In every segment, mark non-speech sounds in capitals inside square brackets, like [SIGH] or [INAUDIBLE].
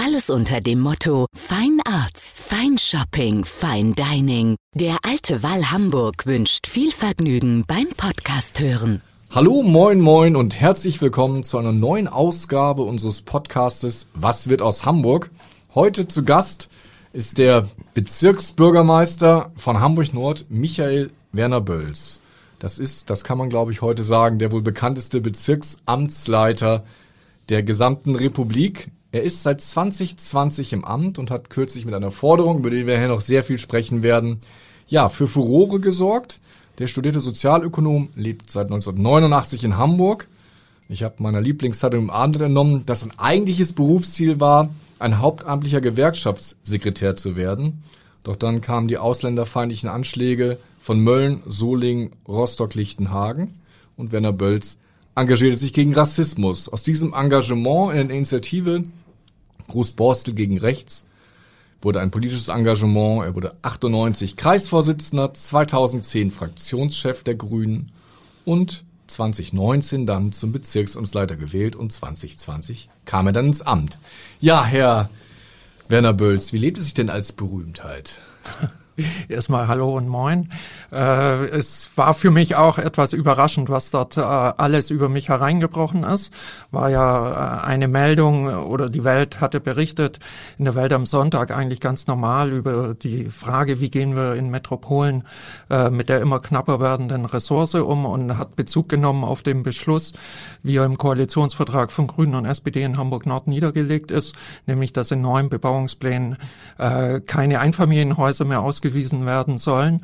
Alles unter dem Motto Fine Arts, Fine Shopping, Fine Dining. Der Alte Wall Hamburg wünscht viel Vergnügen beim Podcast hören. Hallo, moin, moin und herzlich willkommen zu einer neuen Ausgabe unseres Podcastes Was wird aus Hamburg? Heute zu Gast ist der Bezirksbürgermeister von Hamburg Nord, Michael Werner Bölls. Das ist, das kann man glaube ich heute sagen, der wohl bekannteste Bezirksamtsleiter der gesamten Republik. Er ist seit 2020 im Amt und hat kürzlich mit einer Forderung, über die wir hier noch sehr viel sprechen werden, ja, für Furore gesorgt. Der studierte Sozialökonom lebt seit 1989 in Hamburg. Ich habe meiner Lieblingszeitung im Abend entnommen, dass ein eigentliches Berufsziel war, ein hauptamtlicher Gewerkschaftssekretär zu werden. Doch dann kamen die ausländerfeindlichen Anschläge von Mölln, Solingen, Rostock-Lichtenhagen und Werner Bölz engagierte sich gegen Rassismus. Aus diesem Engagement in der Initiative Großborstel gegen Rechts wurde ein politisches Engagement. Er wurde 98 Kreisvorsitzender, 2010 Fraktionschef der Grünen und 2019 dann zum Bezirksamtsleiter gewählt und 2020 kam er dann ins Amt. Ja, Herr Werner Bölz, wie lebt es sich denn als Berühmtheit? [LAUGHS] [LAUGHS] Erstmal Hallo und Moin. Äh, es war für mich auch etwas überraschend, was dort äh, alles über mich hereingebrochen ist. War ja äh, eine Meldung oder die Welt hatte berichtet in der Welt am Sonntag eigentlich ganz normal über die Frage, wie gehen wir in Metropolen äh, mit der immer knapper werdenden Ressource um und hat Bezug genommen auf den Beschluss, wie er im Koalitionsvertrag von Grünen und SPD in Hamburg Nord niedergelegt ist, nämlich dass in neuen Bebauungsplänen äh, keine Einfamilienhäuser mehr ausgewiesen ausgewiesen werden sollen.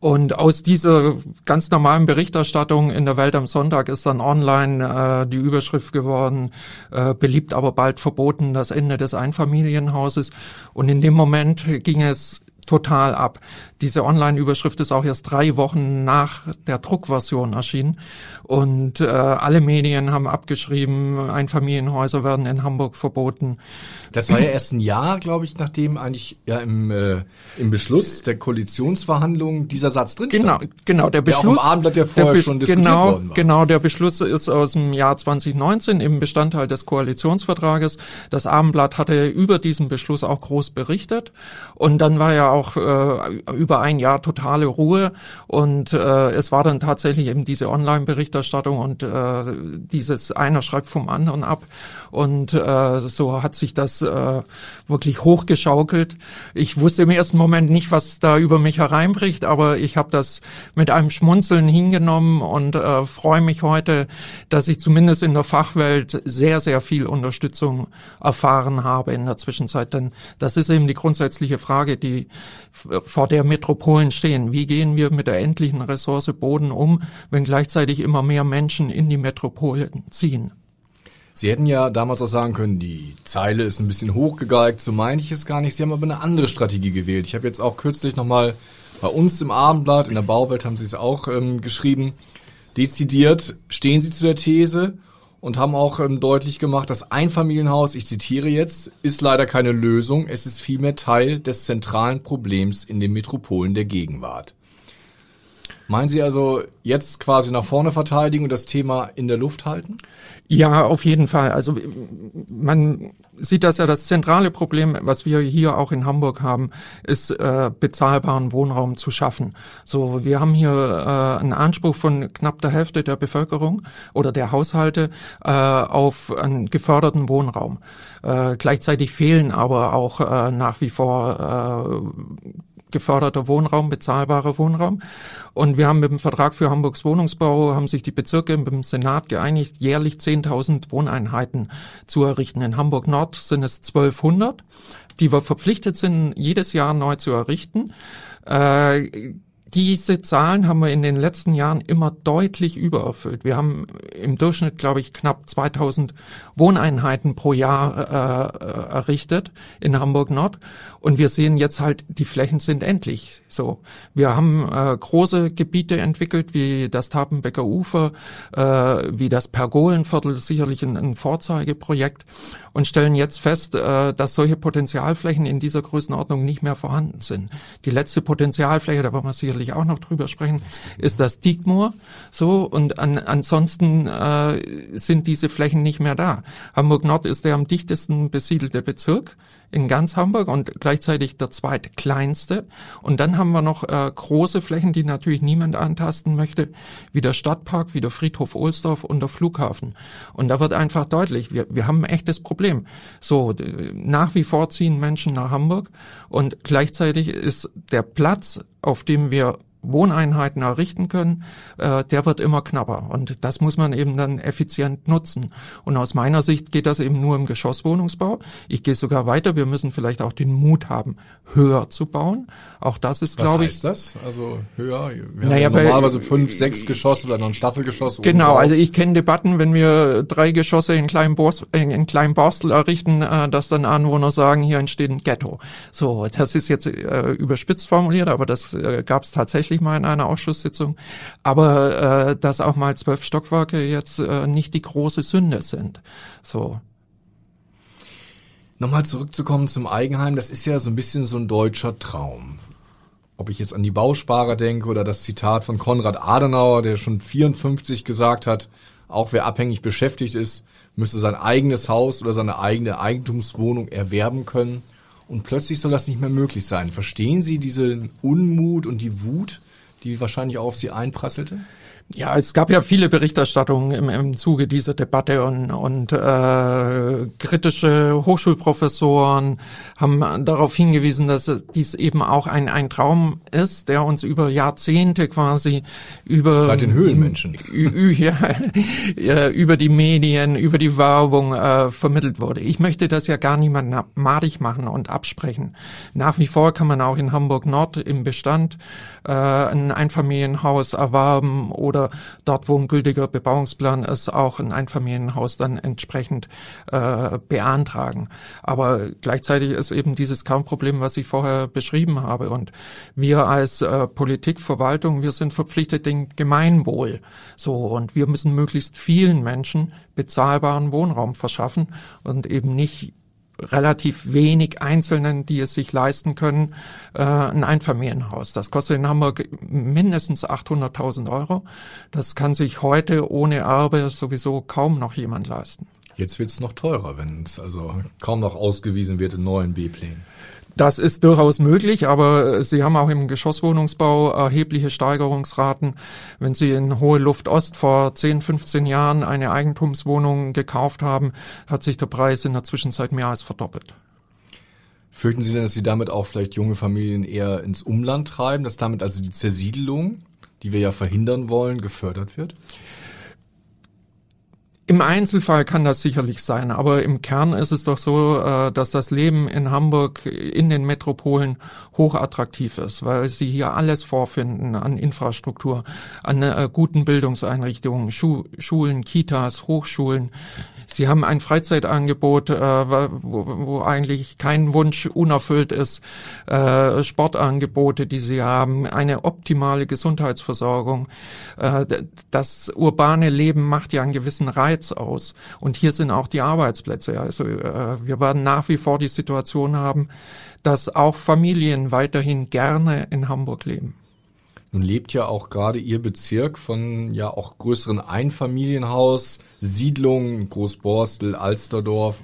Und aus dieser ganz normalen Berichterstattung in der Welt am Sonntag ist dann online äh, die Überschrift geworden, äh, beliebt aber bald verboten, das Ende des Einfamilienhauses. Und in dem Moment ging es total ab. Diese Online-Überschrift ist auch erst drei Wochen nach der Druckversion erschienen und äh, alle Medien haben abgeschrieben, Einfamilienhäuser werden in Hamburg verboten. Das war ja erst ein Jahr, glaube ich, nachdem eigentlich ja im, äh, im Beschluss der Koalitionsverhandlungen dieser Satz drin genau, stand. Genau, der Beschluss. Der auch im Abendblatt ja vorher der, schon diskutiert genau, worden war. Genau, der Beschluss ist aus dem Jahr 2019 im Bestandteil des Koalitionsvertrages. Das Abendblatt hatte über diesen Beschluss auch groß berichtet und dann war ja auch äh, über ein Jahr totale Ruhe und äh, es war dann tatsächlich eben diese Online-Berichterstattung und äh, dieses einer schreibt vom anderen ab und äh, so hat sich das äh, wirklich hochgeschaukelt. Ich wusste im ersten Moment nicht, was da über mich hereinbricht, aber ich habe das mit einem Schmunzeln hingenommen und äh, freue mich heute, dass ich zumindest in der Fachwelt sehr, sehr viel Unterstützung erfahren habe in der Zwischenzeit. Denn das ist eben die grundsätzliche Frage, die vor der Metropolen stehen. Wie gehen wir mit der endlichen Ressource Boden um, wenn gleichzeitig immer mehr Menschen in die Metropolen ziehen? Sie hätten ja damals auch sagen können, die Zeile ist ein bisschen hochgegeigt, so meine ich es gar nicht. Sie haben aber eine andere Strategie gewählt. Ich habe jetzt auch kürzlich nochmal bei uns im Abendblatt, in der Bauwelt haben Sie es auch ähm, geschrieben, dezidiert stehen Sie zu der These und haben auch ähm, deutlich gemacht, das Einfamilienhaus, ich zitiere jetzt, ist leider keine Lösung, es ist vielmehr Teil des zentralen Problems in den Metropolen der Gegenwart. Meinen Sie also jetzt quasi nach vorne verteidigen und das Thema in der Luft halten? Ja, auf jeden Fall. Also man sieht das ja, das zentrale Problem, was wir hier auch in Hamburg haben, ist äh, bezahlbaren Wohnraum zu schaffen. So, wir haben hier äh, einen Anspruch von knapp der Hälfte der Bevölkerung oder der Haushalte äh, auf einen geförderten Wohnraum. Äh, gleichzeitig fehlen aber auch äh, nach wie vor äh, geförderter Wohnraum, bezahlbarer Wohnraum. Und wir haben mit dem Vertrag für Hamburgs Wohnungsbau, haben sich die Bezirke mit dem Senat geeinigt, jährlich 10.000 Wohneinheiten zu errichten. In Hamburg Nord sind es 1200, die wir verpflichtet sind, jedes Jahr neu zu errichten. Äh, diese Zahlen haben wir in den letzten Jahren immer deutlich übererfüllt. Wir haben im Durchschnitt, glaube ich, knapp 2000 Wohneinheiten pro Jahr äh, äh, errichtet in Hamburg Nord. Und wir sehen jetzt halt, die Flächen sind endlich so. Wir haben äh, große Gebiete entwickelt, wie das Tapenbecker Ufer, äh, wie das Pergolenviertel, sicherlich ein, ein Vorzeigeprojekt und stellen jetzt fest, äh, dass solche Potenzialflächen in dieser Größenordnung nicht mehr vorhanden sind. Die letzte Potenzialfläche, da wollen wir sicherlich auch noch drüber sprechen, ist das Diekmoor. So und an, ansonsten äh, sind diese Flächen nicht mehr da. Hamburg Nord ist der am dichtesten besiedelte Bezirk in ganz Hamburg und gleichzeitig der zweitkleinste. Und dann haben wir noch äh, große Flächen, die natürlich niemand antasten möchte, wie der Stadtpark, wie der Friedhof Ohlsdorf und der Flughafen. Und da wird einfach deutlich, wir, wir haben ein echtes Problem. So, nach wie vor ziehen Menschen nach Hamburg und gleichzeitig ist der Platz, auf dem wir Wohneinheiten errichten können, äh, der wird immer knapper. Und das muss man eben dann effizient nutzen. Und aus meiner Sicht geht das eben nur im Geschosswohnungsbau. Ich gehe sogar weiter. Wir müssen vielleicht auch den Mut haben, höher zu bauen. Auch das ist, glaube ich. Was heißt das? Also höher? Wir naja, haben ja normalerweise fünf, sechs Geschosse oder noch ein Staffelgeschoss. Genau, also ich kenne Debatten, wenn wir drei Geschosse in kleinem in kleinem Borstel errichten, äh, dass dann Anwohner sagen, hier entsteht ein Ghetto. So, das ist jetzt äh, überspitzt formuliert, aber das äh, gab es tatsächlich tatsächlich mal in einer Ausschusssitzung, aber äh, dass auch mal zwölf Stockwerke jetzt äh, nicht die große Sünde sind. So. Nochmal zurückzukommen zum Eigenheim, das ist ja so ein bisschen so ein deutscher Traum. Ob ich jetzt an die Bausparer denke oder das Zitat von Konrad Adenauer, der schon 54 gesagt hat, auch wer abhängig beschäftigt ist, müsste sein eigenes Haus oder seine eigene Eigentumswohnung erwerben können. Und plötzlich soll das nicht mehr möglich sein. Verstehen Sie diesen Unmut und die Wut, die wahrscheinlich auch auf Sie einprasselte? Ja, es gab ja viele Berichterstattungen im, im Zuge dieser Debatte und, und äh, kritische Hochschulprofessoren haben darauf hingewiesen, dass dies eben auch ein, ein Traum ist, der uns über Jahrzehnte quasi über seit den Höhlenmenschen [LAUGHS] ja, über die Medien, über die Werbung äh, vermittelt wurde. Ich möchte das ja gar niemand madig machen und absprechen. Nach wie vor kann man auch in Hamburg Nord im Bestand äh, ein Einfamilienhaus erwerben oder oder dort, wo ein gültiger Bebauungsplan ist, auch ein Einfamilienhaus dann entsprechend äh, beantragen. Aber gleichzeitig ist eben dieses Kernproblem, was ich vorher beschrieben habe. Und wir als äh, Politik, Verwaltung, wir sind verpflichtet dem Gemeinwohl. So und wir müssen möglichst vielen Menschen bezahlbaren Wohnraum verschaffen und eben nicht relativ wenig Einzelnen, die es sich leisten können, äh, ein Einfamilienhaus. Das kostet in Hamburg mindestens 800.000 Euro. Das kann sich heute ohne Erbe sowieso kaum noch jemand leisten. Jetzt wird es noch teurer, wenn es also kaum noch ausgewiesen wird in neuen B-Plänen. Das ist durchaus möglich, aber Sie haben auch im Geschosswohnungsbau erhebliche Steigerungsraten. Wenn Sie in Hohe Luft Ost vor 10, 15 Jahren eine Eigentumswohnung gekauft haben, hat sich der Preis in der Zwischenzeit mehr als verdoppelt. Fürchten Sie denn, dass Sie damit auch vielleicht junge Familien eher ins Umland treiben, dass damit also die Zersiedelung, die wir ja verhindern wollen, gefördert wird? Im Einzelfall kann das sicherlich sein, aber im Kern ist es doch so, äh, dass das Leben in Hamburg in den Metropolen hochattraktiv ist, weil sie hier alles vorfinden an Infrastruktur, an äh, guten Bildungseinrichtungen, Schulen, Kitas, Hochschulen. Sie haben ein Freizeitangebot, äh, wo, eigentlich kein Wunsch unerfüllt ist, Sportangebote, die sie haben, eine optimale Gesundheitsversorgung. das urbane Leben macht ja einen gewissen Reiz Reiz aus. Und hier sind auch die Arbeitsplätze. Also äh, wir werden nach wie vor die Situation haben, dass auch Familien weiterhin gerne in Hamburg leben. Nun lebt ja auch gerade Ihr Bezirk von ja auch größeren Einfamilienhaus, Siedlungen, Großborstel, Alsterdorf.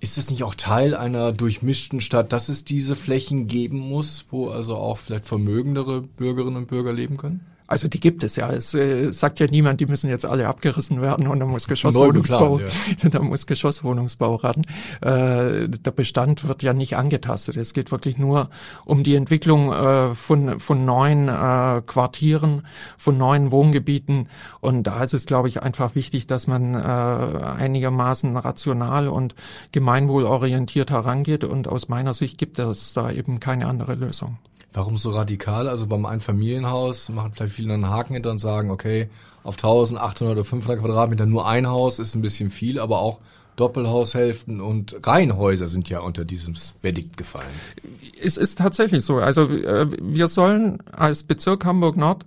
Ist das nicht auch Teil einer durchmischten Stadt, dass es diese Flächen geben muss, wo also auch vielleicht vermögendere Bürgerinnen und Bürger leben können? Also die gibt es ja. Es äh, sagt ja niemand, die müssen jetzt alle abgerissen werden und da muss Geschosswohnungsbau, ja. [LAUGHS] da muss Geschosswohnungsbau ran. Äh, der Bestand wird ja nicht angetastet. Es geht wirklich nur um die Entwicklung äh, von von neuen äh, Quartieren, von neuen Wohngebieten und da ist es, glaube ich, einfach wichtig, dass man äh, einigermaßen rational und gemeinwohlorientiert herangeht und aus meiner Sicht gibt es da eben keine andere Lösung. Warum so radikal? Also beim Einfamilienhaus machen vielleicht viele einen Haken hinter und sagen, okay, auf 1800 oder 500 Quadratmeter nur ein Haus ist ein bisschen viel, aber auch Doppelhaushälften und Reihenhäuser sind ja unter diesem Verdikt gefallen. Es ist tatsächlich so. Also äh, wir sollen als Bezirk Hamburg Nord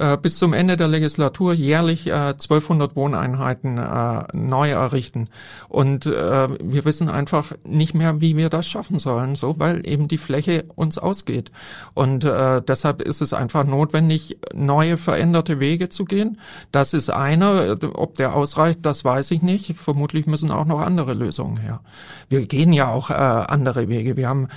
äh, bis zum Ende der Legislatur jährlich äh, 1200 Wohneinheiten äh, neu errichten. Und wir wissen einfach nicht mehr, wie wir das schaffen sollen, so weil eben die Fläche uns ausgeht. Und deshalb ist es einfach notwendig, neue veränderte Wege zu gehen. Das ist einer. Ob der ausreicht, das weiß ich nicht. Vermutlich müssen auch noch andere Lösungen her. Wir gehen ja auch äh, andere Wege. Wir haben,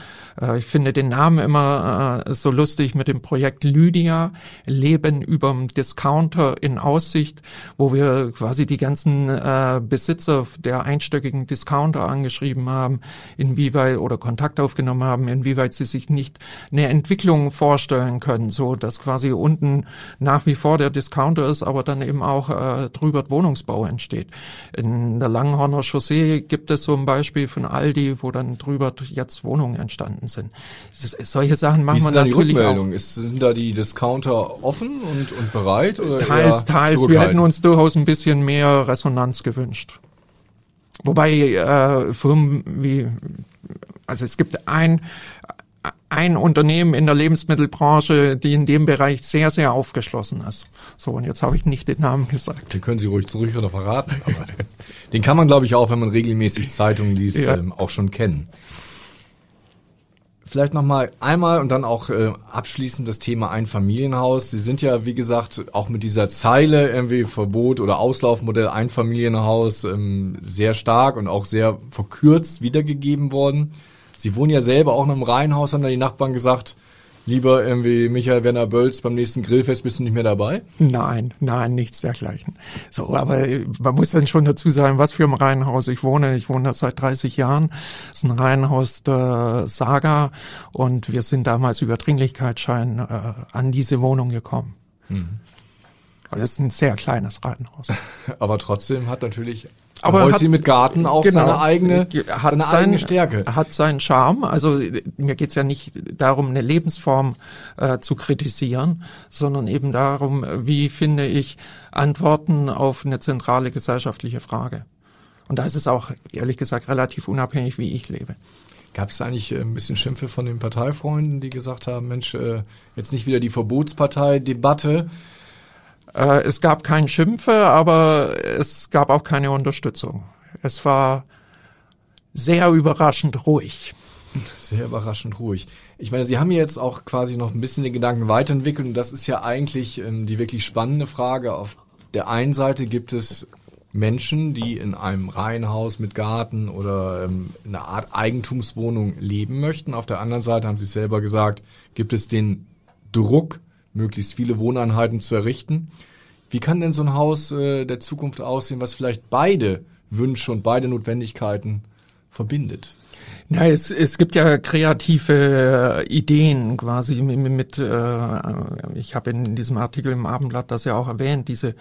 äh, ich finde den Namen immer äh, so lustig mit dem Projekt Lydia, Leben überm Discounter in Aussicht, wo wir quasi die ganzen äh, Besitzer der einstöckigen Discounter angeschrieben haben, inwieweit oder Kontakt aufgenommen haben, inwieweit sie sich nicht eine Entwicklung vorstellen können, so dass quasi unten nach wie vor der Discounter ist, aber dann eben auch äh, drüber Wohnungsbau entsteht. In der Langenhorner Chaussee gibt es so ein Beispiel von Aldi, wo dann drüber jetzt Wohnungen entstanden sind. Solche Sachen machen wir natürlich auch. Ist, sind da die Discounter offen und, und bereit? Oder Teils, teils. Wir hätten uns durchaus ein bisschen mehr Resonanz gewünscht. Wobei äh, Firmen wie, also es gibt ein, ein Unternehmen in der Lebensmittelbranche, die in dem Bereich sehr, sehr aufgeschlossen ist. So, und jetzt habe ich nicht den Namen gesagt. Den können Sie ruhig zurück oder verraten. Aber [LAUGHS] den kann man, glaube ich, auch, wenn man regelmäßig Zeitungen liest, Ja. ähm, auch schon kennen. Vielleicht noch mal einmal und dann auch äh, abschließend das Thema Einfamilienhaus. Sie sind ja, wie gesagt, auch mit dieser Zeile irgendwie Verbot oder Auslaufmodell Einfamilienhaus ähm, sehr stark und auch sehr verkürzt wiedergegeben worden. Sie wohnen ja selber auch in einem Reihenhaus, haben da die Nachbarn gesagt, lieber irgendwie Michael Werner Bölz, beim nächsten Grillfest bist du nicht mehr dabei. Nein, nein, nichts dergleichen. So, aber äh, man muss dann schon dazu sagen, was für ein Reihenhaus ich wohne. Ich wohne da seit 30 Jahren. Das ist ein Reihenhaus der Saga und wir sind damals über Dringlichkeitsschein äh, an diese Wohnung gekommen. Also es ist ein sehr kleines Reihenhaus. [LAUGHS] Aber trotzdem hat natürlich Aber Häuschen mit Garten auch Genau. seine eigene, hat seine sein- eigene Stärke. Hat seinen Charme. Also äh, mir geht's ja nicht darum, eine Lebensform äh, zu kritisieren, sondern eben darum, äh, wie finde ich Antworten auf eine zentrale gesellschaftliche Frage. Und da ist es auch, ehrlich gesagt, relativ unabhängig, wie ich lebe. Gab es eigentlich äh, ein bisschen Schimpfe von den Parteifreunden, die gesagt haben, Mensch, äh, jetzt nicht wieder die Verbotspartei-Debatte. Äh, es gab kein Schimpfe, aber es gab auch keine Unterstützung. Es war sehr überraschend ruhig. [LAUGHS] Sehr überraschend ruhig. Ich meine, Sie haben jetzt auch quasi noch ein bisschen den Gedanken weiterentwickelt und das ist ja eigentlich ähm, die wirklich spannende Frage. Auf der einen Seite gibt es Menschen, die in einem Reihenhaus mit Garten oder ähm, in einer Art Eigentumswohnung leben möchten. Auf der anderen Seite haben Sie selber gesagt, gibt es den Druck, möglichst viele Wohneinheiten zu errichten. Wie kann denn so ein Haus äh, der Zukunft aussehen, was vielleicht beide Wünsche und beide Notwendigkeiten verbindet? Ja, es, es gibt ja kreative äh, Ideen quasi mit, mit äh, ich habe in diesem Artikel im Abendblatt das ja auch erwähnt, diese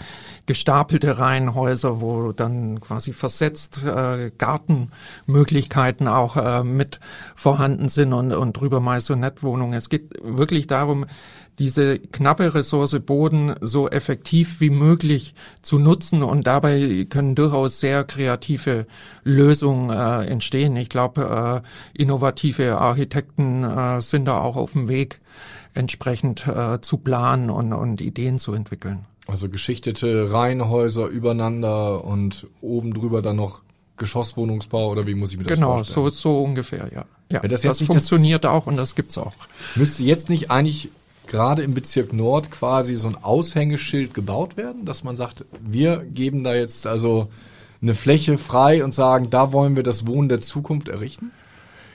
gestapelte Reihenhäuser, wo dann quasi versetzt äh, Gartenmöglichkeiten auch äh, mit vorhanden sind und, und drüber Maisonette-Wohnungen. Es geht wirklich darum, diese knappe Ressource Boden so effektiv wie möglich zu nutzen und dabei können durchaus sehr kreative Lösungen äh, entstehen. Ich glaube, äh, innovative Architekten äh, sind da auch auf dem Weg, entsprechend äh, zu planen und, und Ideen zu entwickeln. Also geschichtete Reihenhäuser übereinander und oben drüber dann noch Geschosswohnungsbau oder wie muss ich mir das genau, vorstellen? so, so ungefähr, ja. Ja, Wenn das das, nicht das- funktioniert auch und das gibt's auch. Müsste jetzt nicht eigentlich gerade im Bezirk Nord quasi so ein Aushängeschild gebaut werden, dass man sagt, wir geben da jetzt also eine Fläche frei und sagen, da wollen wir das Wohnen der Zukunft errichten?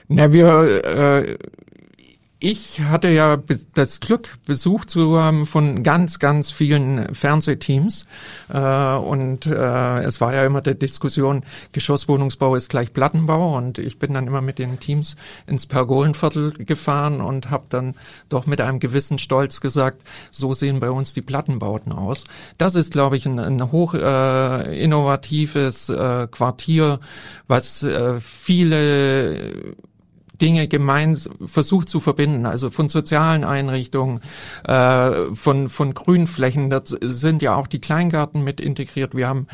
Na, wir, äh, ich hatte ja das Glück, Besuch zu haben von ganz, ganz vielen Fernsehteams. Äh, und äh, es war ja immer die Diskussion, Geschosswohnungsbau ist gleich Plattenbau. Und ich bin dann immer mit den Teams ins Pergolenviertel gefahren und habe dann doch mit einem gewissen Stolz gesagt, so sehen bei uns die Plattenbauten aus. Das ist, glaube ich, ein, ein hoch äh, innovatives äh, Quartier, was äh, viele Dinge gemeins versucht zu verbinden, also von sozialen Einrichtungen, äh, von, von Grünflächen. Das sind ja auch die Kleingarten mit integriert. Wir haben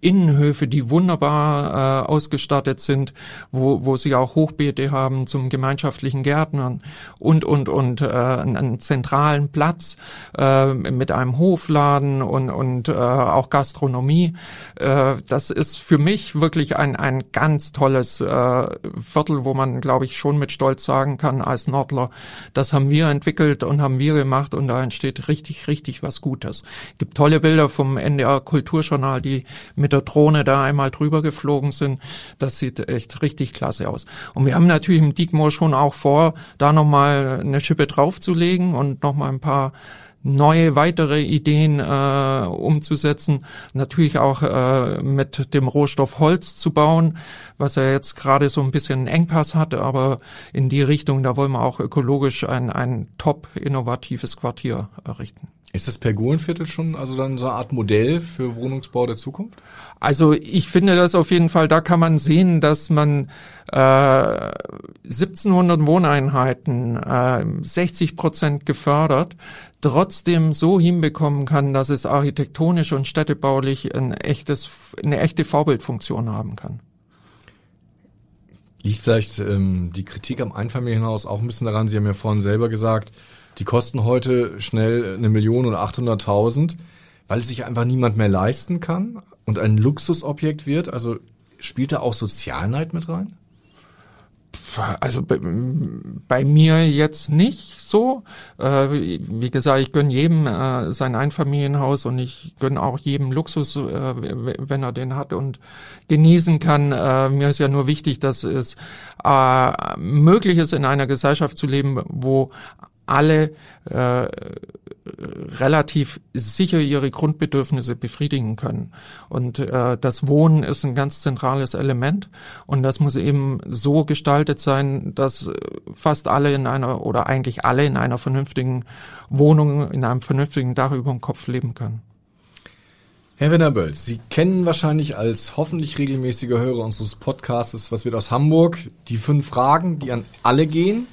Innenhöfe, die wunderbar äh, ausgestattet sind, wo, wo sie auch Hochbeete haben zum gemeinschaftlichen Gärtnern und, und, und äh, einen zentralen Platz äh, mit einem Hofladen und, und äh, auch Gastronomie. Äh, das ist für mich wirklich ein, ein ganz tolles äh, Viertel, wo man, glaube ich, schon mit Stolz sagen kann als Nordler, das haben wir entwickelt und haben wir gemacht und da entsteht richtig, richtig was Gutes. Gibt tolle Bilder vom NDR Kulturjournal, die mit der Drohne da einmal drüber geflogen sind. Das sieht echt richtig klasse aus. Und wir haben natürlich im Diekmoor schon auch vor, da nochmal eine Schippe draufzulegen und nochmal ein paar neue weitere Ideen äh, umzusetzen, natürlich auch äh, mit dem Rohstoff Holz zu bauen, was er jetzt gerade so ein bisschen einen Engpass hat, aber in die Richtung, da wollen wir auch ökologisch ein, ein top innovatives Quartier errichten. Ist das Pergolenviertel schon also dann so eine Art Modell für Wohnungsbau der Zukunft? Also ich finde das auf jeden Fall, da kann man sehen, dass man äh, 1700 Wohneinheiten, äh, 60 Prozent gefördert, trotzdem so hinbekommen kann, dass es architektonisch und städtebaulich ein echtes, eine echte Vorbildfunktion haben kann. Liegt vielleicht ähm, die Kritik am Einfamilienhaus auch ein bisschen daran, Sie haben ja vorhin selber gesagt, die kosten heute schnell eine Million oder 800.000, weil es sich einfach niemand mehr leisten kann und ein Luxusobjekt wird. Also spielt da auch Sozialneid mit rein? Also bei, bei, mir jetzt nicht so. Äh, wie gesagt, ich gönne jedem äh, sein Einfamilienhaus und ich gönne auch jedem Luxus, äh, wenn er den hat und genießen kann. Äh, mir ist ja nur wichtig, dass es äh, möglich ist, in einer Gesellschaft zu leben, wo alle äh, relativ sicher ihre Grundbedürfnisse befriedigen können. Und äh, das Wohnen ist ein ganz zentrales Element und das muss eben so gestaltet sein, dass fast alle in einer oder eigentlich alle in einer vernünftigen Wohnung, in einem vernünftigen Dach über dem Kopf leben können. Herr Wennerböld, Sie kennen wahrscheinlich als hoffentlich regelmäßiger Hörer unseres Podcasts, was wird aus Hamburg, die fünf Fragen, die an alle gehen.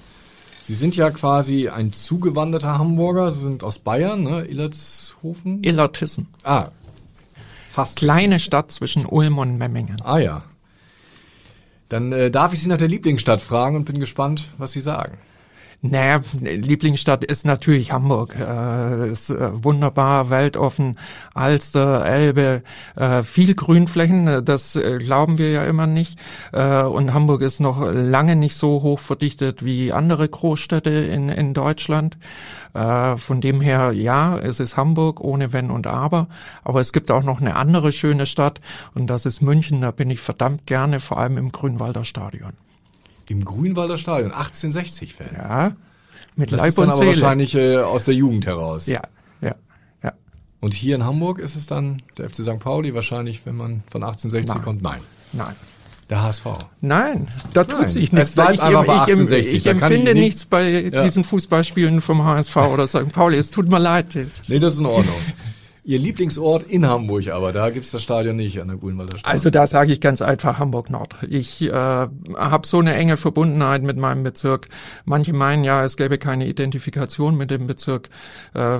Sie sind ja quasi ein zugewanderter Hamburger. Sie sind aus Bayern, ne? Illertshofen? Illertissen. Ah, fast. Kleine Stadt zwischen Ulm und Memmingen. Ah ja. Dann äh, darf ich Sie nach der Lieblingsstadt fragen und bin gespannt, was Sie sagen. Naja, Lieblingsstadt ist natürlich Hamburg. Äh, ist äh, wunderbar, weltoffen, Alster, Elbe, äh, viel Grünflächen, das äh, glauben wir ja immer nicht. Äh, und Hamburg ist noch lange nicht so hoch verdichtet wie andere Großstädte in, in Deutschland. Äh, von dem her, ja, es ist Hamburg ohne Wenn und Aber. Aber es gibt auch noch eine andere schöne Stadt und das ist München. Da bin ich verdammt gerne, vor allem im Grünwalder Stadion. Im Grünwalder Stadion, 1860-Fan. Ja, mit das Leib ist dann und aber Seele. wahrscheinlich äh, aus der Jugend heraus. Ja, ja, ja. Und hier in Hamburg ist es dann der FC St. Pauli wahrscheinlich, wenn man von 1860 Nein. kommt. Nein, Nein. der HSV. Nein, da tut Nein, sich es nichts. bleibt ich, einfach bei ich, 1860, ich kann empfinde ich nichts- nichts bei Ja. diesen Fußballspielen vom HSV oder St. Pauli. Es tut mir leid. Es- Nee, das ist in Ordnung. [LAUGHS] Ihr Lieblingsort in Hamburg, aber da gibt's das Stadion nicht an der Grünwalder Straße. Also da sage ich ganz einfach Hamburg Nord. Ich äh, habe so eine enge Verbundenheit mit meinem Bezirk. Manche meinen ja, es gäbe keine Identifikation mit dem Bezirk. Äh,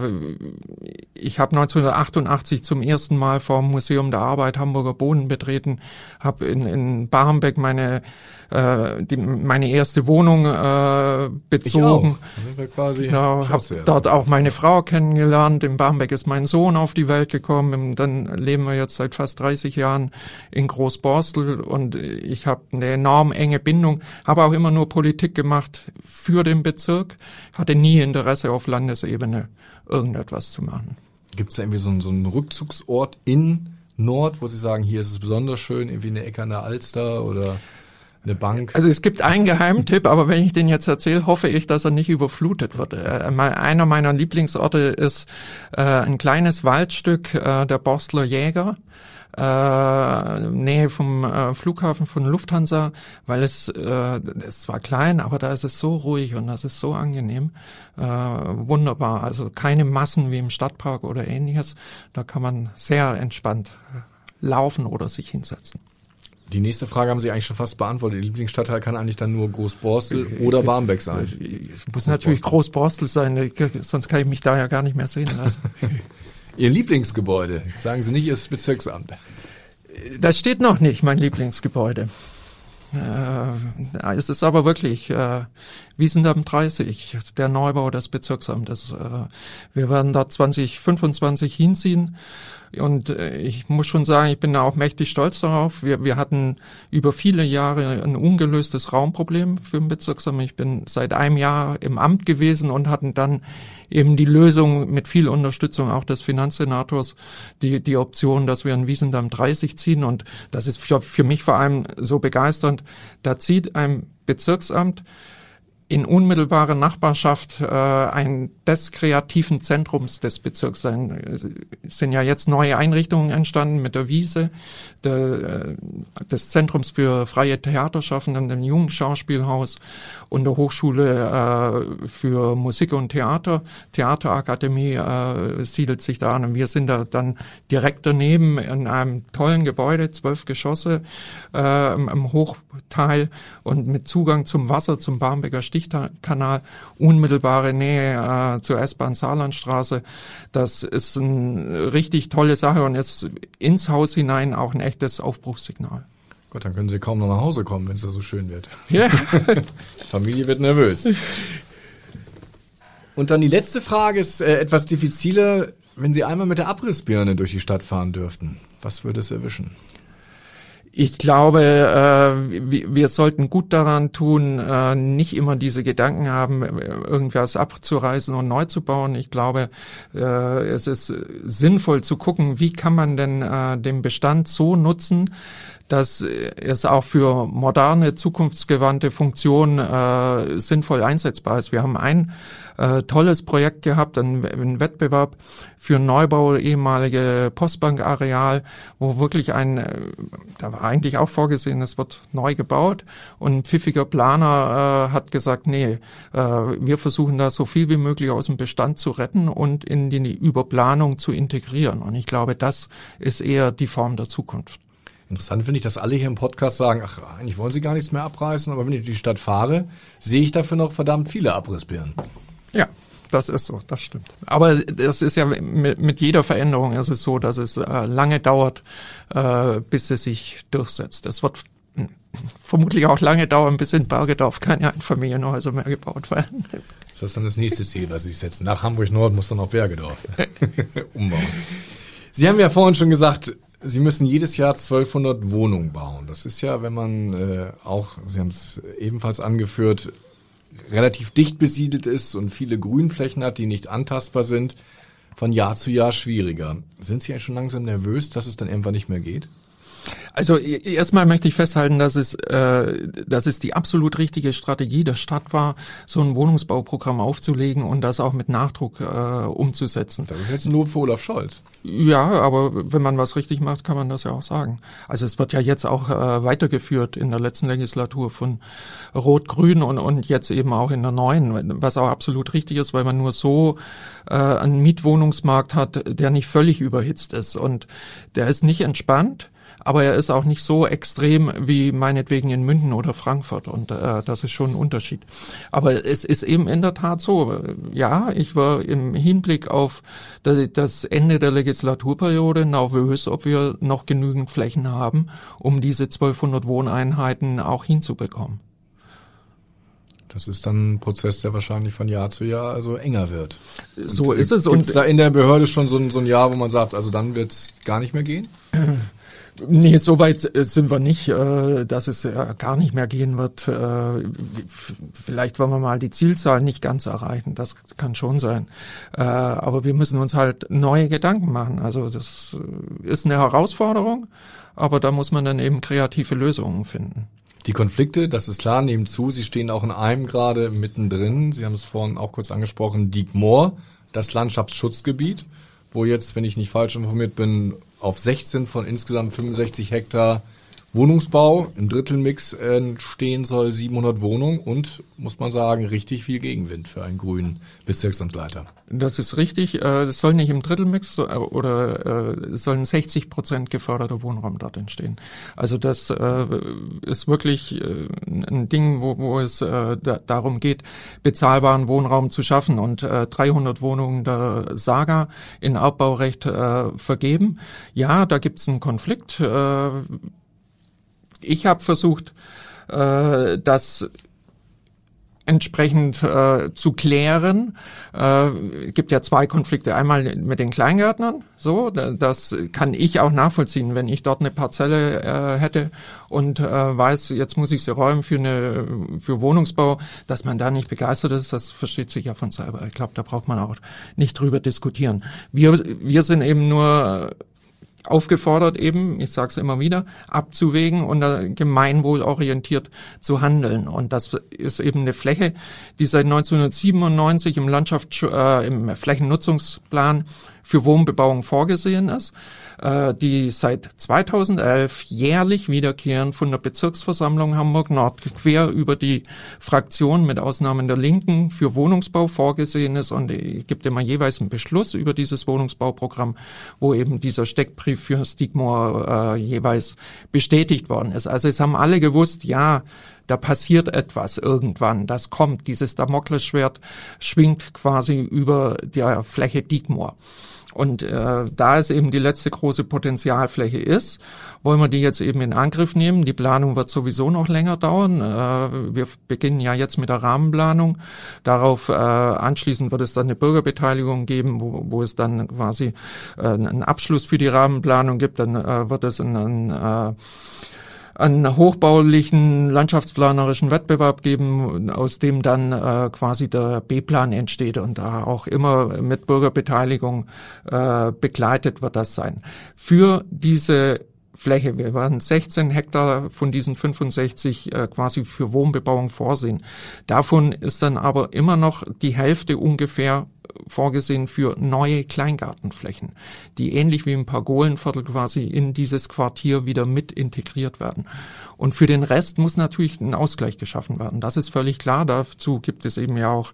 ich habe 1988 zum ersten Mal vom Museum der Arbeit Hamburger Boden betreten, habe in, in Barmbek meine äh, die, meine erste Wohnung äh, ich bezogen. auch. Wir quasi Ja, habe dort auch meine Frau kennengelernt. In Barmbek ist mein Sohn auf die Welt gekommen. Dann leben wir jetzt seit fast 30 Jahren in Großborstel und ich habe eine enorm enge Bindung. Habe auch immer nur Politik gemacht für den Bezirk. Hatte nie Interesse auf Landesebene irgendetwas zu machen. Gibt's da irgendwie so einen, so einen Rückzugsort in Nord, wo Sie sagen, hier ist es besonders schön, irgendwie eine Ecke an der Alster oder eine Bank? Also es gibt einen Geheimtipp, aber wenn ich den jetzt erzähle, hoffe ich, dass er nicht überflutet wird. Äh, mein- Einer meiner Lieblingsorte ist äh, ein kleines Waldstück äh, der Borstler Jäger. Äh, Nähe vom äh, Flughafen von Lufthansa, weil es äh, ist zwar klein, aber da ist es so ruhig und das ist so angenehm, äh, wunderbar. Also keine Massen wie im Stadtpark oder ähnliches. Da kann man sehr entspannt äh, laufen oder sich hinsetzen. Die nächste Frage haben Sie eigentlich schon fast beantwortet. Ihr Lieblingsstadtteil kann eigentlich dann nur Großborstel oder Barmbek sein. Es muss natürlich Großborstel sein, sonst kann ich mich da ja gar nicht mehr sehen lassen. [LAUGHS] Ihr Lieblingsgebäude, sagen Sie nicht Ihr Bezirksamt. Das steht noch nicht, mein Lieblingsgebäude. Äh, es ist aber wirklich äh, Wiesendamm 30, der Neubau des Bezirksamtes. Äh, wir werden da 2025 hinziehen und äh, ich muss schon sagen, ich bin da auch mächtig stolz darauf. Wir, wir hatten über viele Jahre ein ungelöstes Raumproblem für den Bezirksamt. Ich bin seit einem Jahr im Amt gewesen und hatten dann eben die Lösung mit viel Unterstützung auch des Finanzsenators, die, die Option, dass wir in Wiesendamm 30 ziehen. Und das ist für, für mich vor allem so begeisternd. Da zieht ein Bezirksamt in unmittelbarer Nachbarschaft äh, ein des kreativen Zentrums des Bezirks sein. Es sind ja jetzt neue Einrichtungen entstanden mit der Wiese, der, äh, des Zentrums für freie Theaterschaffenden, dem Jungen Schauspielhaus und der Hochschule äh, für Musik und Theater, Theaterakademie äh, siedelt sich da an. Und wir sind da dann direkt daneben in einem tollen Gebäude, zwölf Geschosse äh, im, Hochteil und mit Zugang zum Wasser, zum Barmbecker Stich Stichkanal, unmittelbare Nähe äh, zur S-Bahn Saarlandstraße. Das ist eine richtig tolle Sache und ist ins Haus hinein auch ein echtes Aufbruchssignal. Gott, dann können Sie kaum noch nach Hause kommen, wenn es da so schön wird. Ja. [LAUGHS] Familie wird nervös. Und dann die letzte Frage ist äh, etwas diffiziler. Wenn Sie einmal mit der Abrissbirne durch die Stadt fahren dürften, was würde es erwischen? Ich glaube, äh, wir sollten gut daran tun, äh, nicht immer diese Gedanken haben, irgendwas abzureißen und neu zu bauen. Ich glaube, äh, es ist sinnvoll zu gucken, wie kann man denn äh, den Bestand so nutzen, dass es auch für moderne, zukunftsgewandte Funktionen äh, sinnvoll einsetzbar ist. Wir haben ein äh, tolles Projekt gehabt, einen, einen Wettbewerb für Neubau ehemalige Postbankareal, wo wirklich ein, äh, da war eigentlich auch vorgesehen, es wird neu gebaut und ein pfiffiger Planer äh, hat gesagt, nee, äh, wir versuchen da so viel wie möglich aus dem Bestand zu retten und in die Überplanung zu integrieren. Und ich glaube, das ist eher die Form der Zukunft. Interessant finde ich, dass alle hier im Podcast sagen, ach, eigentlich wollen sie gar nichts mehr abreißen, aber wenn ich durch die Stadt fahre, sehe ich dafür noch verdammt viele Abrissbirnen. Ja, das ist so, das stimmt. Aber das ist ja mit, mit jeder Veränderung ist es so, dass es äh, lange dauert, äh, bis es sich durchsetzt. Es wird vermutlich auch lange dauern, bis in Bergedorf keine Einfamilienhäuser mehr gebaut werden. Das ist dann das nächste Ziel, was ich setze. Nach Hamburg Nord muss dann auch Bergedorf [LAUGHS] umbauen. Sie haben ja vorhin schon gesagt, Sie müssen jedes Jahr 1200 Wohnungen bauen. Das ist ja, wenn man äh, auch, Sie haben es ebenfalls angeführt, relativ dicht besiedelt ist und viele Grünflächen hat, die nicht antastbar sind, von Jahr zu Jahr schwieriger. Sind Sie ja schon langsam nervös, dass es dann irgendwann nicht mehr geht? Also erstmal möchte ich festhalten, dass es, äh, dass es die absolut richtige Strategie der Stadt war, so ein Wohnungsbauprogramm aufzulegen und das auch mit Nachdruck äh, umzusetzen. Das ist jetzt ein Lob für Olaf Scholz. Ja, aber wenn man was richtig macht, kann man das ja auch sagen. Also es wird ja jetzt auch äh, weitergeführt in der letzten Legislatur von Rot-Grün und, und jetzt eben auch in der neuen, was auch absolut richtig ist, weil man nur so äh, einen Mietwohnungsmarkt hat, der nicht völlig überhitzt ist und der ist nicht entspannt aber er ist auch nicht so extrem wie meinetwegen in München oder Frankfurt und äh, das ist schon ein Unterschied. Aber es ist eben in der Tat so, ja, ich war im Hinblick auf das Ende der Legislaturperiode nervös, ob wir noch genügend Flächen haben, um diese 1200 Wohneinheiten auch hinzubekommen. Das ist dann ein Prozess, der wahrscheinlich von Jahr zu Jahr also enger wird. Und so ist es. Und da in der Behörde schon so ein, so ein Jahr, wo man sagt, also dann wird es gar nicht mehr gehen? [CLEARS THROAT] Nee, so weit sind wir nicht, äh, dass es gar nicht mehr gehen wird. Äh, vielleicht wollen wir mal die Zielzahl nicht ganz erreichen, das kann schon sein. Äh, aber wir müssen uns halt neue Gedanken machen. Also das ist eine Herausforderung, aber da muss man dann eben kreative Lösungen finden. Die Konflikte, das ist klar, nehmen zu. Sie stehen auch in einem gerade mittendrin. Sie haben es vorhin auch kurz angesprochen, Diekmoor, das Landschaftsschutzgebiet, wo jetzt, wenn ich nicht falsch informiert bin, auf 16 von insgesamt 65 Hektar Wohnungsbau im Drittelmix entstehen soll 700 Wohnungen und, muss man sagen, richtig viel Gegenwind für einen grünen Bezirksamtleiter. Das ist richtig. Äh, es soll nicht im Drittelmix oder äh, es sollen 60 Prozent geförderter Wohnraum dort entstehen. Also das äh, ist wirklich ein Ding, wo, wo es darum geht, bezahlbaren Wohnraum zu schaffen und 300 Wohnungen der Saga in Abbaurecht vergeben. Ja, da gibt es einen Konflikt ich habe versucht, äh, das entsprechend äh, zu klären. Äh, gibt ja zwei Konflikte. Einmal mit den Kleingärtnern, so, das kann ich auch nachvollziehen, wenn ich dort eine Parzelle äh, hätte und äh, weiß, jetzt muss ich sie räumen für eine für Wohnungsbau, dass man da nicht begeistert ist, das versteht sich ja von selber. Ich glaube, da braucht man auch nicht drüber diskutieren. Wir wir sind eben nur aufgefordert eben, ich sage es immer wieder, abzuwägen und gemeinwohlorientiert zu handeln. Und das ist eben eine Fläche, die seit 1997 im Landschaft, äh, im Flächennutzungsplan für Wohnbebauung vorgesehen ist, äh, die seit 2011 jährlich wiederkehrend von der Bezirksversammlung Hamburg Nord quer über die Fraktion mit Ausnahmen der Linken für Wohnungsbau vorgesehen ist und es gibt immer jeweils einen Beschluss über dieses Wohnungsbauprogramm, wo eben dieser Steckbrief für Stigmore äh, jeweils bestätigt worden ist. Also es haben alle gewusst, ja, da passiert etwas irgendwann, das kommt, dieses Damoklesschwert schwingt quasi über der Fläche Diekmoor. Und äh, da es eben die letzte große Potenzialfläche ist, wollen wir die jetzt eben in Angriff nehmen. Die Planung wird sowieso noch länger dauern. Äh, wir beginnen ja jetzt mit der Rahmenplanung. Darauf äh, anschließend wird es dann eine Bürgerbeteiligung geben, wo, wo es dann quasi äh, einen Abschluss für die Rahmenplanung gibt. Dann äh, wird es einen äh, einen hochbaulichen landschaftsplanerischen Wettbewerb geben, aus dem dann äh, quasi der B-Plan entsteht und da auch immer mit Bürgerbeteiligung äh, begleitet wird das sein. Für diese Fläche. Wir werden 16 Hektar von diesen 65 äh, quasi für Wohnbebauung vorsehen. Davon ist dann aber immer noch die Hälfte ungefähr vorgesehen für neue Kleingartenflächen, die ähnlich wie im Pargolenviertel quasi in dieses Quartier wieder mit integriert werden. Und für den Rest muss natürlich ein Ausgleich geschaffen werden. Das ist völlig klar. Dazu gibt es eben ja auch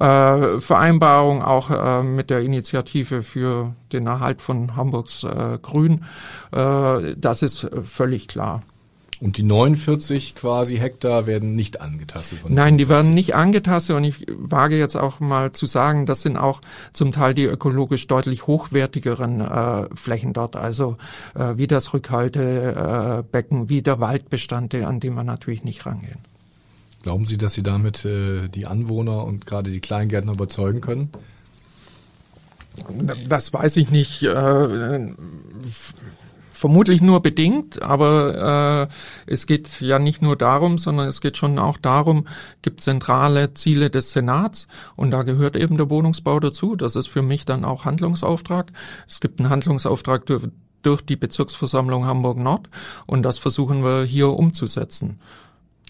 äh, Vereinbarungen, auch äh, mit der Initiative für den Erhalt von Hamburgs äh, Grün. Äh, das ist völlig klar. Und die 49 quasi Hektar werden nicht angetastet? Nein, die werden nicht angetastet und ich wage jetzt auch mal zu sagen, das sind auch zum Teil die ökologisch deutlich hochwertigeren äh, Flächen dort, also äh, wie das Rückhaltebecken, äh, wie der Waldbestand, an dem man natürlich nicht rangehen. Glauben Sie, dass Sie damit äh, die Anwohner und gerade die Kleingärtner überzeugen können? Das weiß ich nicht. Äh, Vermutlich nur bedingt, aber äh, es geht ja nicht nur darum, sondern es geht schon auch darum, gibt zentrale Ziele des Senats und da gehört eben der Wohnungsbau dazu. Das ist für mich dann auch Handlungsauftrag. Es gibt einen Handlungsauftrag durch, die Bezirksversammlung Hamburg Nord und das versuchen wir hier umzusetzen.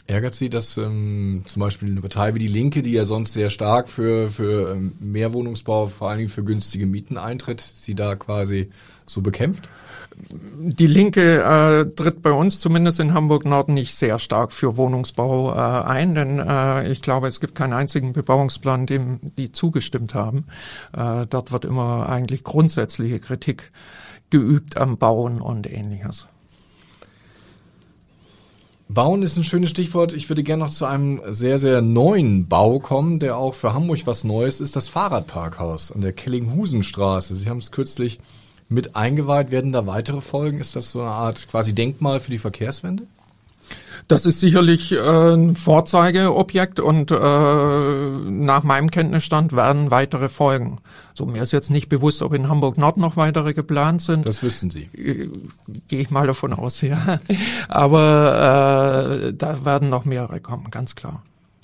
Ärgert Sie, dass ähm, zum Beispiel eine Partei wie die Linke, die ja sonst sehr stark für, für ähm, mehr Wohnungsbau, vor allen Dingen für günstige Mieten eintritt, sie da quasi so bekämpft? Die Linke äh, tritt bei uns zumindest in Hamburg Nord nicht sehr stark für Wohnungsbau äh, ein, denn äh, ich glaube, es gibt keinen einzigen Bebauungsplan, dem die zugestimmt haben. Äh, dort wird immer eigentlich grundsätzliche Kritik geübt am Bauen und ähnliches. Bauen ist ein schönes Stichwort. Ich würde gerne noch zu einem sehr, sehr neuen Bau kommen, der auch für Hamburg was Neues ist, das Fahrradparkhaus an der Kellinghusenstraße. Sie haben es kürzlich mit eingeweiht. Werden da weitere Folgen? Ist das so eine Art quasi Denkmal für die Verkehrswende? Das ist sicherlich äh, ein Vorzeigeobjekt und äh, nach meinem Kenntnisstand werden weitere folgen. So mir ist jetzt nicht bewusst, ob in Hamburg Nord noch weitere geplant sind. Das wissen Sie. Äh, Gehe ich mal davon aus, [LAUGHS] ja. Aber äh, da werden noch mehrere kommen, ganz klar.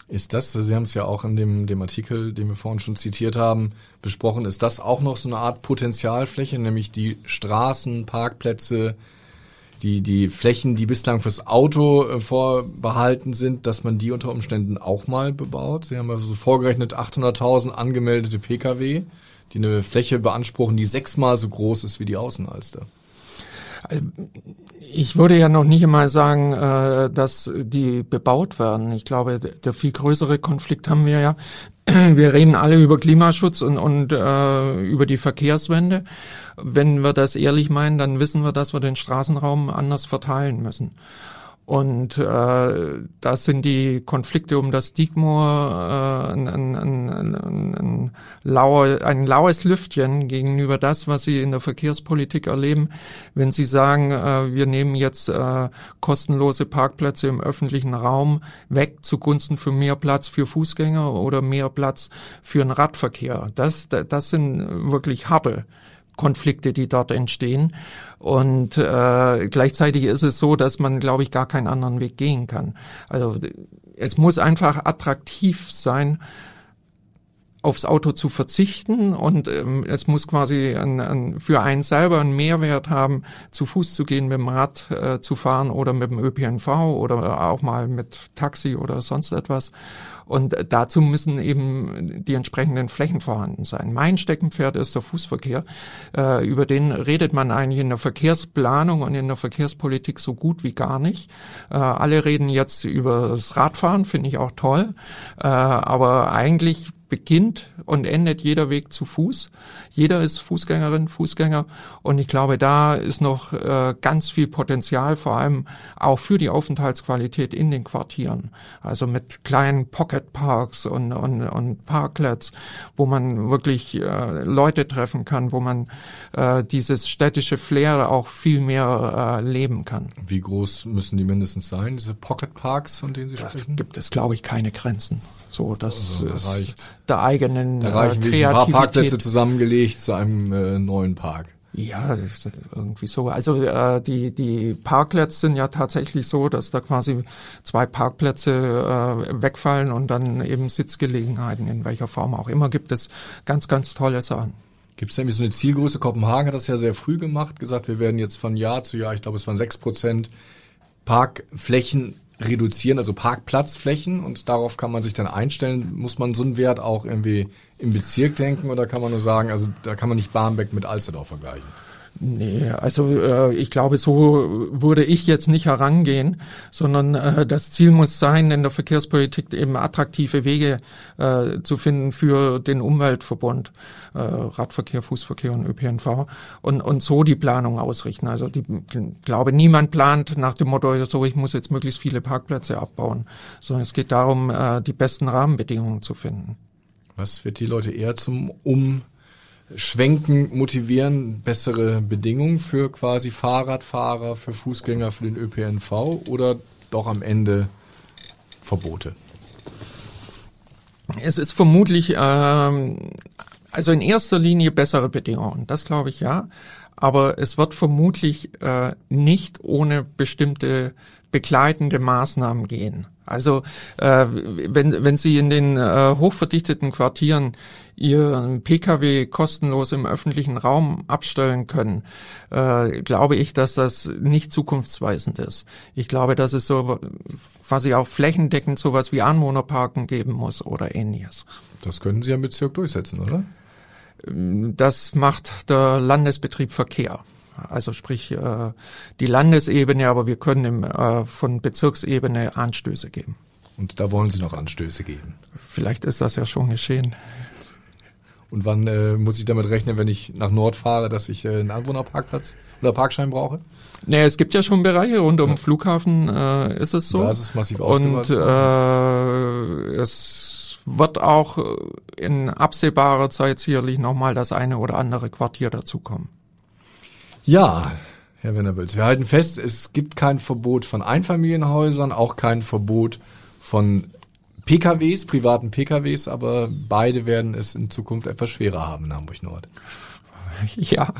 Ist das, Sie haben es ja auch in dem, dem Artikel, den wir vorhin schon zitiert haben, besprochen, ist das auch noch so eine Art Potenzialfläche, nämlich die Straßen, Parkplätze, die, die Flächen, die bislang fürs Auto äh, vorbehalten sind, dass man die unter Umständen auch mal bebaut? Sie haben also vorgerechnet 800.000 angemeldete Pkw, die eine Fläche beanspruchen, die sechsmal so groß ist wie die Außenalster. Ich würde ja noch nicht einmal sagen, äh, dass die bebaut werden. Ich glaube, der viel größere Konflikt haben wir ja. [CLEARS THROAT] Wir reden alle über Klimaschutz und, und äh, über die Verkehrswende. Wenn wir das ehrlich meinen, dann wissen wir, dass wir den Straßenraum anders verteilen müssen. Und äh, das sind die Konflikte um das Stigmor äh, ein, ein, ein, ein, lauer, ein laues Lüftchen gegenüber das, was sie in der Verkehrspolitik erleben, wenn sie sagen, äh, wir nehmen jetzt äh, kostenlose Parkplätze im öffentlichen Raum weg zugunsten für mehr Platz für Fußgänger oder mehr Platz für den Radverkehr. Das, das sind wirklich harte Konflikte, die dort entstehen. Und äh, gleichzeitig ist es so, dass man, glaube ich, gar keinen anderen Weg gehen kann. Also es muss einfach attraktiv sein, aufs Auto zu verzichten und ähm, es muss quasi ein, ein, für einen selber einen Mehrwert haben, zu Fuß zu gehen, mit dem Rad äh, zu fahren oder mit dem ÖPNV oder auch mal mit Taxi oder sonst etwas. Und dazu müssen eben die entsprechenden Flächen vorhanden sein. Mein Steckenpferd ist der Fußverkehr. Äh, über den redet man eigentlich in der Verkehrsplanung und in der Verkehrspolitik so gut wie gar nicht. Äh, alle reden jetzt über das Radfahren, finde ich auch toll. Äh, aber eigentlich beginnt und endet jeder Weg zu Fuß. Jeder ist Fußgängerin, Fußgänger und ich glaube, da ist noch äh, ganz viel Potenzial, vor allem auch für die Aufenthaltsqualität in den Quartieren. Also mit kleinen Pocket Parks und, und, und Parklets, wo man wirklich äh, Leute treffen kann, wo man äh, dieses städtische Flair auch viel mehr äh, leben kann. Wie groß müssen die mindestens sein, diese Pocket Parks, von denen Sie da sprechen? gibt es, glaube ich, keine Grenzen. So, das also, ist der eigenen da reichen äh, Kreativität. ein paar Parkplätze zusammengelegt zu einem äh, neuen Park. Ja, irgendwie so. Also äh, die die Parklets sind ja tatsächlich so, dass da quasi zwei Parkplätze äh, wegfallen und dann eben Sitzgelegenheiten in welcher Form auch immer gibt es ganz ganz tolle Sachen. Gibt es nämlich so eine Zielgröße? Kopenhagen hat das ja sehr früh gemacht, gesagt, wir werden jetzt von Jahr zu Jahr, ich glaube es waren sechs Prozent Parkflächen reduzieren, also Parkplatzflächen und darauf kann man sich dann einstellen. Muss man so einen Wert auch irgendwie im Bezirk denken oder kann man nur sagen, also da kann man nicht Barmbek mit Alsterdorf vergleichen? Nee, also äh, ich glaube, so würde ich jetzt nicht herangehen, sondern äh, das Ziel muss sein, in der Verkehrspolitik eben attraktive Wege äh, zu finden für den Umweltverbund, äh, Radverkehr, Fußverkehr und ÖPNV und, und so die Planung ausrichten. Also die, ich glaube, niemand plant nach dem Motto, so ich muss jetzt möglichst viele Parkplätze abbauen, sondern es geht darum, äh, die besten Rahmenbedingungen zu finden. Was wird die Leute eher zum Um Schwenken motivieren, bessere Bedingungen für quasi Fahrradfahrer, für Fußgänger, für den ÖPNV oder doch am Ende Verbote? Es ist vermutlich, ähm, also in erster Linie bessere Bedingungen, das glaube ich ja. Aber es wird vermutlich äh, nicht ohne bestimmte begleitende Maßnahmen gehen. Also äh, wenn, wenn Sie in den äh, hochverdichteten Quartieren Ihren Pkw kostenlos im öffentlichen Raum abstellen können, äh, glaube ich, dass das nicht zukunftsweisend ist. Ich glaube, dass es so quasi auch flächendeckend sowas wie Anwohnerparken geben muss oder ähnliches. Das können Sie ja mit Bezirk durchsetzen, oder? Das macht der Landesbetrieb Verkehr. Also sprich äh, die Landesebene, aber wir können im, äh, von Bezirksebene Anstöße geben. Und da wollen Sie noch Anstöße geben? Vielleicht ist das ja schon geschehen. Und wann äh, muss ich damit rechnen, wenn ich nach Nord fahre, dass ich äh, einen Anwohnerparkplatz oder Parkschein brauche? Naja, es gibt ja schon Bereiche rund um ja. Flughafen, äh, ist es so. Da ist es massiv Und äh, es wird auch in absehbarer Zeit sicherlich nochmal das eine oder andere Quartier dazukommen. Ja, Herr Wennerwitz, wir halten fest, es gibt kein Verbot von Einfamilienhäusern, auch kein Verbot von PKWs, privaten PKWs, aber beide werden es in Zukunft etwas schwerer haben in Hamburg Nord. [LAUGHS] Ja.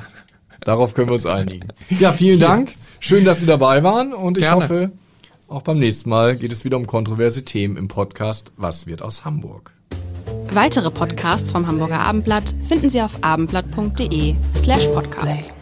Darauf können wir uns einigen. Ja, vielen Dank. Schön, dass Sie dabei waren und ich Gerne. hoffe, auch beim nächsten Mal geht es wieder um kontroverse Themen im Podcast Was wird aus Hamburg? Weitere Podcasts vom Hamburger Abendblatt finden Sie auf abendblatt.de slash podcast.